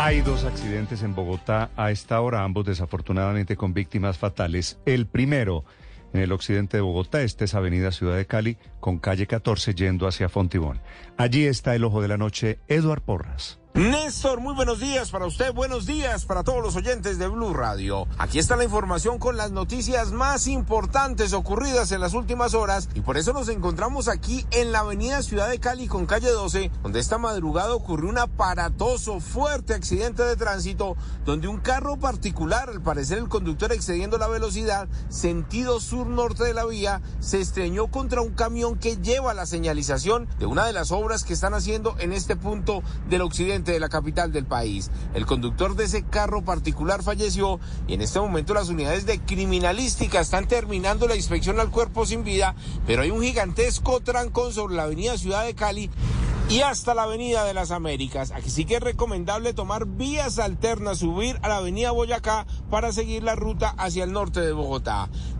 Hay dos accidentes en Bogotá a esta hora, ambos desafortunadamente con víctimas fatales. El primero en el occidente de Bogotá, esta es Avenida Ciudad de Cali, con calle 14 yendo hacia Fontibón. Allí está el ojo de la noche, Eduard Porras. Néstor, muy buenos días para usted, buenos días para todos los oyentes de Blue Radio. Aquí está la información con las noticias más importantes ocurridas en las últimas horas y por eso nos encontramos aquí en la avenida Ciudad de Cali con calle 12, donde esta madrugada ocurrió un aparatoso, fuerte accidente de tránsito donde un carro particular, al parecer el conductor excediendo la velocidad, sentido sur-norte de la vía, se estreñó contra un camión que lleva la señalización de una de las obras que están haciendo en este punto del occidente de la capital del país. El conductor de ese carro particular falleció y en este momento las unidades de criminalística están terminando la inspección al cuerpo sin vida, pero hay un gigantesco trancón sobre la avenida Ciudad de Cali y hasta la Avenida de las Américas. Aquí sí que es recomendable tomar vías alternas, subir a la Avenida Boyacá para seguir la ruta hacia el norte de Bogotá.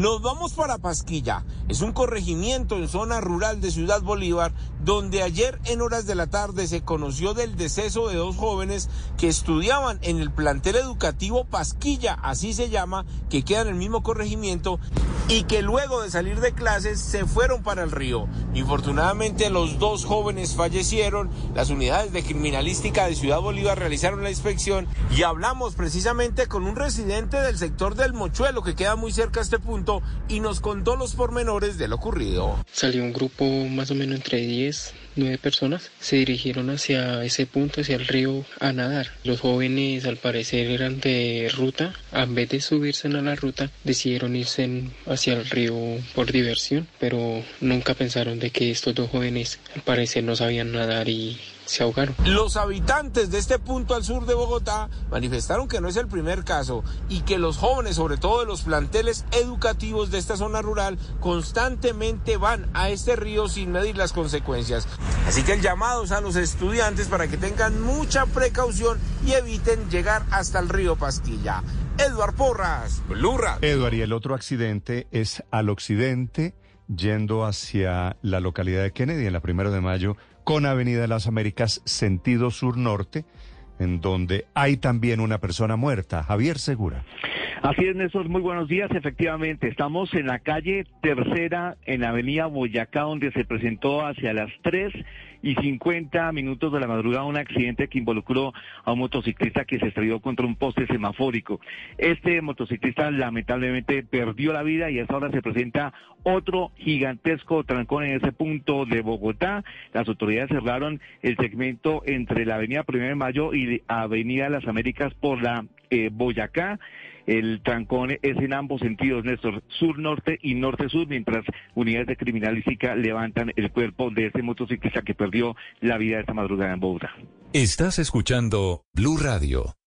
Nos vamos para Pasquilla. Es un corregimiento en zona rural de Ciudad Bolívar, donde ayer en horas de la tarde se conoció del deceso de dos jóvenes que estudiaban en el plantel educativo Pasquilla, así se llama, que queda en el mismo corregimiento, y que luego de salir de clases se fueron para el río. Infortunadamente los dos jóvenes fallecieron. Las unidades de criminalística de Ciudad Bolívar realizaron la inspección y hablamos precisamente con un residente del sector del Mochuelo que queda muy cerca a este punto y nos contó los pormenores de lo ocurrido. Salió un grupo más o menos entre 10, 9 personas. Se dirigieron hacia ese punto, hacia el río, a nadar. Los jóvenes al parecer eran de ruta. En vez de subirse a la ruta, decidieron irse hacia el río por diversión, pero nunca pensaron de que estos dos jóvenes al parecer no sabían nadar y se ahogaron. Los habitantes de este punto al sur de Bogotá manifestaron que no es el primer caso y que los jóvenes, sobre todo de los planteles educativos de esta zona rural, constantemente van a este río sin medir las consecuencias. Así que el llamado es a los estudiantes para que tengan mucha precaución y eviten llegar hasta el río Pastilla. Eduard Porras, Blurra. Eduard, y el otro accidente es al occidente, yendo hacia la localidad de Kennedy, en la primero de mayo, con Avenida de las Américas, sentido sur-norte, en donde hay también una persona muerta. Javier Segura. Así es, Néstor, muy buenos días. Efectivamente, estamos en la calle Tercera, en la avenida Boyacá, donde se presentó hacia las 3 y 50 minutos de la madrugada un accidente que involucró a un motociclista que se estrelló contra un poste semafórico. Este motociclista lamentablemente perdió la vida y a esta hora se presenta otro gigantesco trancón en ese punto de Bogotá. Las autoridades cerraron el segmento entre la avenida Primero de Mayo y Avenida Las Américas por la eh, Boyacá. El trancón es en ambos sentidos, Néstor, sur-norte y norte-sur, mientras unidades de criminalística levantan el cuerpo de ese motociclista que perdió la vida esta madrugada en Bogotá. Estás escuchando Blue Radio.